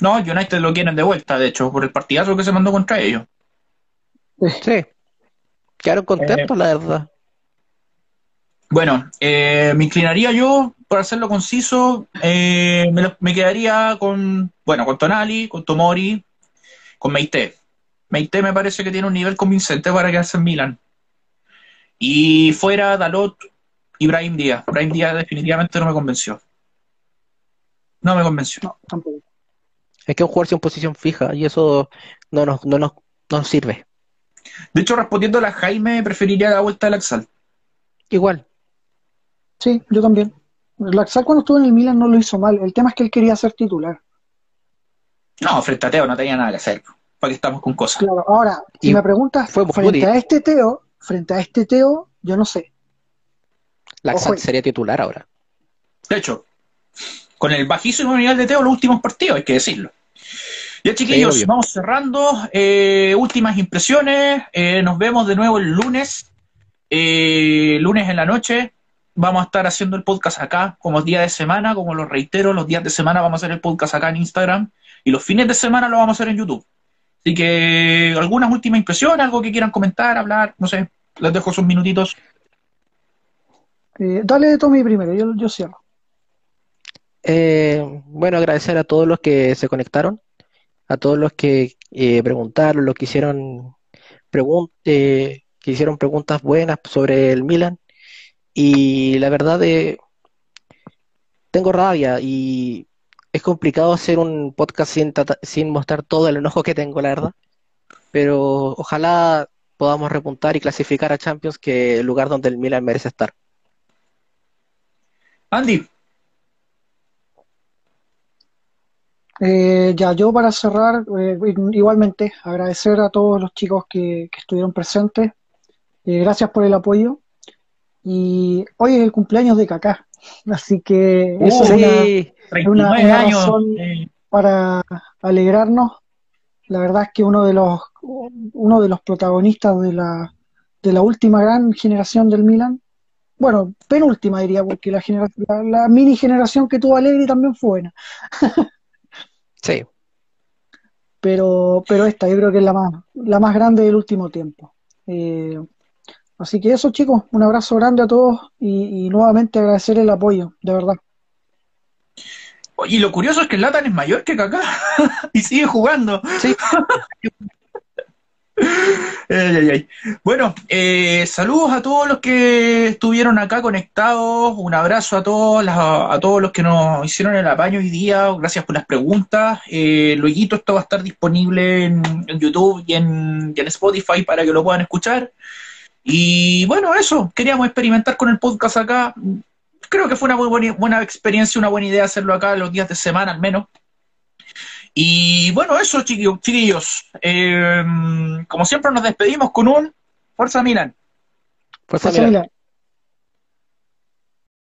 no, United lo quieren de vuelta, de hecho, por el partidazo que se mandó contra ellos. Sí. Quedaron contentos, la verdad. Bueno, eh, me inclinaría yo, por hacerlo conciso, eh, me, lo- me quedaría con, bueno, con Tonali, con Tomori, con Meite. Meite me parece que tiene un nivel convincente para quedarse en Milan. Y fuera Dalot y Brahim Díaz. Brahim Díaz definitivamente no me convenció. No me convenció. No, tampoco. Es que un jugador sin posición fija y eso no nos, no nos, no nos sirve. De hecho, respondiendo a la Jaime, preferiría la vuelta del Axal. Igual. Sí, yo también. Laxal cuando estuvo en el Milan no lo hizo mal. El tema es que él quería ser titular. No, frente a Teo no tenía nada que hacer. ¿Para qué estamos con cosas? Claro, ahora, si Y me preguntas, fue frente a este Teo, frente a este Teo, yo no sé. Laxalt Ojo. sería titular ahora. De hecho, con el bajísimo nivel de Teo los últimos partidos, hay que decirlo. Ya chiquillos, vamos cerrando. Eh, últimas impresiones. Eh, nos vemos de nuevo el lunes. Eh, lunes en la noche. Vamos a estar haciendo el podcast acá, como día de semana, como lo reitero, los días de semana vamos a hacer el podcast acá en Instagram y los fines de semana lo vamos a hacer en YouTube. Así que algunas últimas impresiones, algo que quieran comentar, hablar, no sé, les dejo sus minutitos. Eh, dale Tommy primero, yo, yo cierro. Eh, bueno, agradecer a todos los que se conectaron, a todos los que eh, preguntaron, los que hicieron, pregun- eh, que hicieron preguntas buenas sobre el Milan. Y la verdad, tengo rabia y es complicado hacer un podcast sin, sin mostrar todo el enojo que tengo, la verdad. Pero ojalá podamos repuntar y clasificar a Champions, que es el lugar donde el Milan merece estar. Andy, Eh, ya, yo para cerrar, eh, igualmente agradecer a todos los chicos que, que estuvieron presentes. Eh, gracias por el apoyo. Y hoy es el cumpleaños de Kaká, así que eso es una, Sí, 39 una años. razón- para alegrarnos. La verdad es que uno de los, uno de los protagonistas de la, de la última gran generación del Milan, bueno, penúltima diría, porque la, genera- la, la mini generación que tuvo Allegri también fue buena, sí. pero, pero esta yo creo que es la más, la más grande del último tiempo. Eh, así que eso chicos, un abrazo grande a todos y, y nuevamente agradecer el apoyo, de verdad. Y lo curioso es que Latan es mayor que Kaká y sigue jugando. Sí. Bueno, eh, saludos a todos los que estuvieron acá conectados. Un abrazo a todos, a todos los que nos hicieron el apaño hoy día. Gracias por las preguntas. Eh, luego esto va a estar disponible en, YouTube y en, y en Spotify para que lo puedan escuchar. Y bueno, eso. Queríamos experimentar con el podcast acá. Creo que fue una muy buena, buena experiencia, una buena idea hacerlo acá los días de semana al menos. Y bueno, eso, chiquillos. chiquillos. Eh, como siempre, nos despedimos con un Fuerza Milan. Fuerza Fuerza Milan.